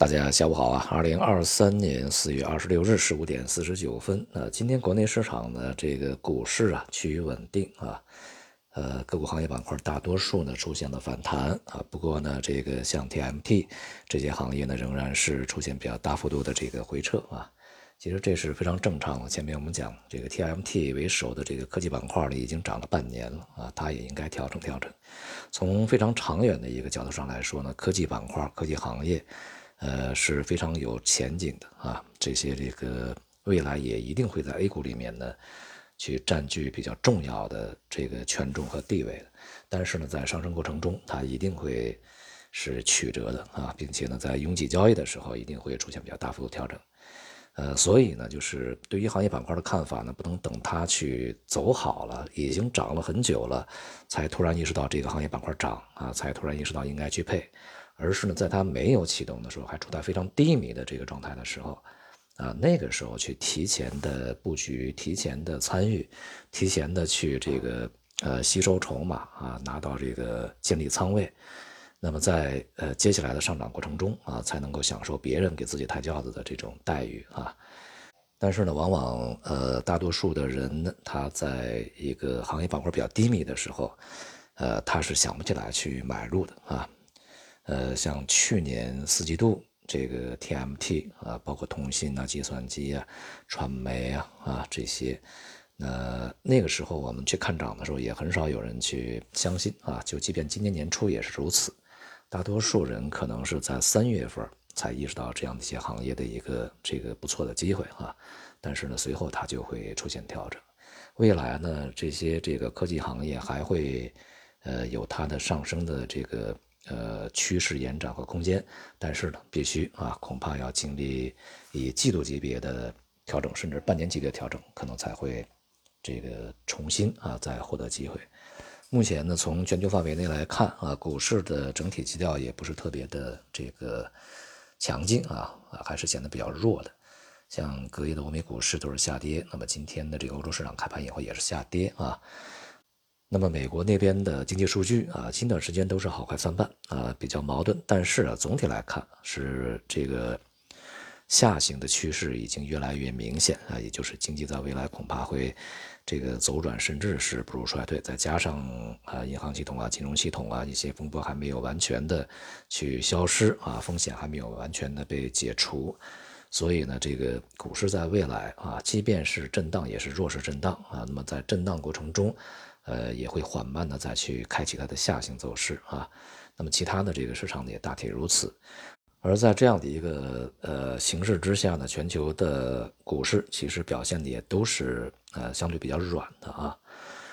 大家下午好啊！二零二三年四月二十六日十五点四十九分，那今天国内市场呢，这个股市啊趋于稳定啊，呃，个股行业板块大多数呢出现了反弹啊，不过呢，这个像 TMT 这些行业呢，仍然是出现比较大幅度的这个回撤啊。其实这是非常正常的。前面我们讲这个 TMT 为首的这个科技板块呢，已经涨了半年了啊，它也应该调整调整。从非常长远的一个角度上来说呢，科技板块、科技行业。呃，是非常有前景的啊！这些这个未来也一定会在 A 股里面呢，去占据比较重要的这个权重和地位的。但是呢，在上升过程中，它一定会是曲折的啊，并且呢，在拥挤交易的时候，一定会出现比较大幅度调整。呃，所以呢，就是对于行业板块的看法呢，不能等它去走好了，已经涨了很久了，才突然意识到这个行业板块涨啊，才突然意识到应该去配。而是呢，在它没有启动的时候，还处在非常低迷的这个状态的时候，啊，那个时候去提前的布局、提前的参与、提前的去这个呃吸收筹码啊，拿到这个建立仓位，那么在呃接下来的上涨过程中啊，才能够享受别人给自己抬轿子的这种待遇啊。但是呢，往往呃大多数的人，他在一个行业板块比较低迷的时候，呃，他是想不起来去买入的啊。呃，像去年四季度这个 TMT 啊，包括通信啊、计算机啊、传媒啊啊这些，那那个时候我们去看涨的时候，也很少有人去相信啊。就即便今年年初也是如此，大多数人可能是在三月份才意识到这样的一些行业的一个这个不错的机会啊。但是呢，随后它就会出现调整。未来呢，这些这个科技行业还会呃有它的上升的这个。呃，趋势延展和空间，但是呢，必须啊，恐怕要经历以季度级别的调整，甚至半年级别的调整，可能才会这个重新啊再获得机会。目前呢，从全球范围内来看啊，股市的整体基调也不是特别的这个强劲啊啊，还是显得比较弱的。像隔夜的欧美股市都是下跌，那么今天的这个欧洲市场开盘以后也是下跌啊。那么美国那边的经济数据啊，近段时间都是好坏参半啊，比较矛盾。但是啊，总体来看是这个下行的趋势已经越来越明显啊，也就是经济在未来恐怕会这个走转，甚至是步入衰退。再加上啊，银行系统啊、金融系统啊一些风波还没有完全的去消失啊，风险还没有完全的被解除，所以呢，这个股市在未来啊，即便是震荡，也是弱势震荡啊。那么在震荡过程中，呃，也会缓慢的再去开启它的下行走势啊。那么其他的这个市场呢，也大体如此。而在这样的一个呃形势之下呢，全球的股市其实表现的也都是呃相对比较软的啊。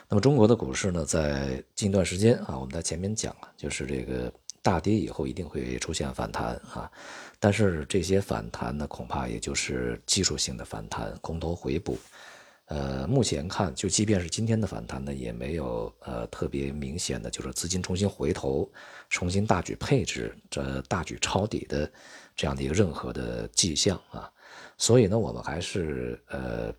那么中国的股市呢，在近段时间啊，我们在前面讲了，就是这个大跌以后一定会出现反弹啊。但是这些反弹呢，恐怕也就是技术性的反弹，空头回补。呃，目前看，就即便是今天的反弹呢，也没有呃特别明显的，就是资金重新回头、重新大举配置、这大举抄底的这样的一个任何的迹象啊。所以呢，我们还是呃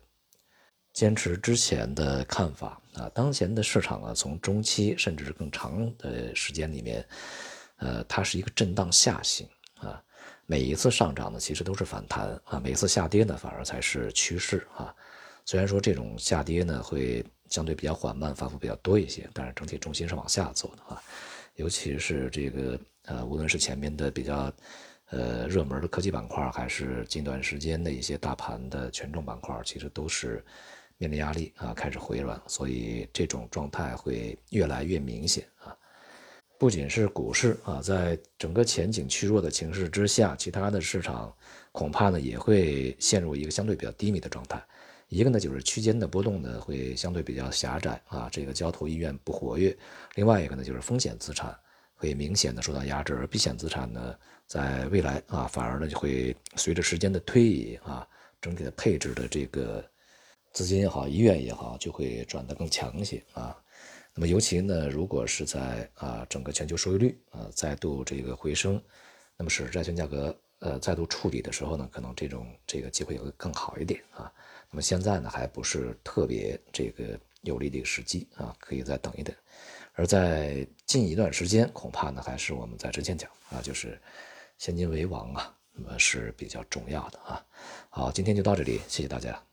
坚持之前的看法啊。当前的市场啊，从中期甚至是更长的时间里面，呃，它是一个震荡下行啊。每一次上涨呢，其实都是反弹啊；每一次下跌呢，反而才是趋势啊。虽然说这种下跌呢会相对比较缓慢，反复比较多一些，但是整体重心是往下走的啊。尤其是这个呃，无论是前面的比较呃热门的科技板块，还是近段时间的一些大盘的权重板块，其实都是面临压力啊，开始回软，所以这种状态会越来越明显啊。不仅是股市啊，在整个前景趋弱的情势之下，其他的市场恐怕呢也会陷入一个相对比较低迷的状态。一个呢就是区间的波动呢会相对比较狭窄啊，这个交投意愿不活跃；另外一个呢就是风险资产会明显的受到压制，而避险资产呢在未来啊反而呢就会随着时间的推移啊，整体的配置的这个资金也好，意愿也好，就会转得更强一些啊。那么尤其呢，如果是在啊整个全球收益率啊再度这个回升，那么使债券价格呃再度处理的时候呢，可能这种这个机会也会更好一点啊。那么现在呢，还不是特别这个有利的一个时机啊，可以再等一等。而在近一段时间，恐怕呢，还是我们在之前讲啊，就是现金为王啊。那么是比较重要的啊。好，今天就到这里，谢谢大家。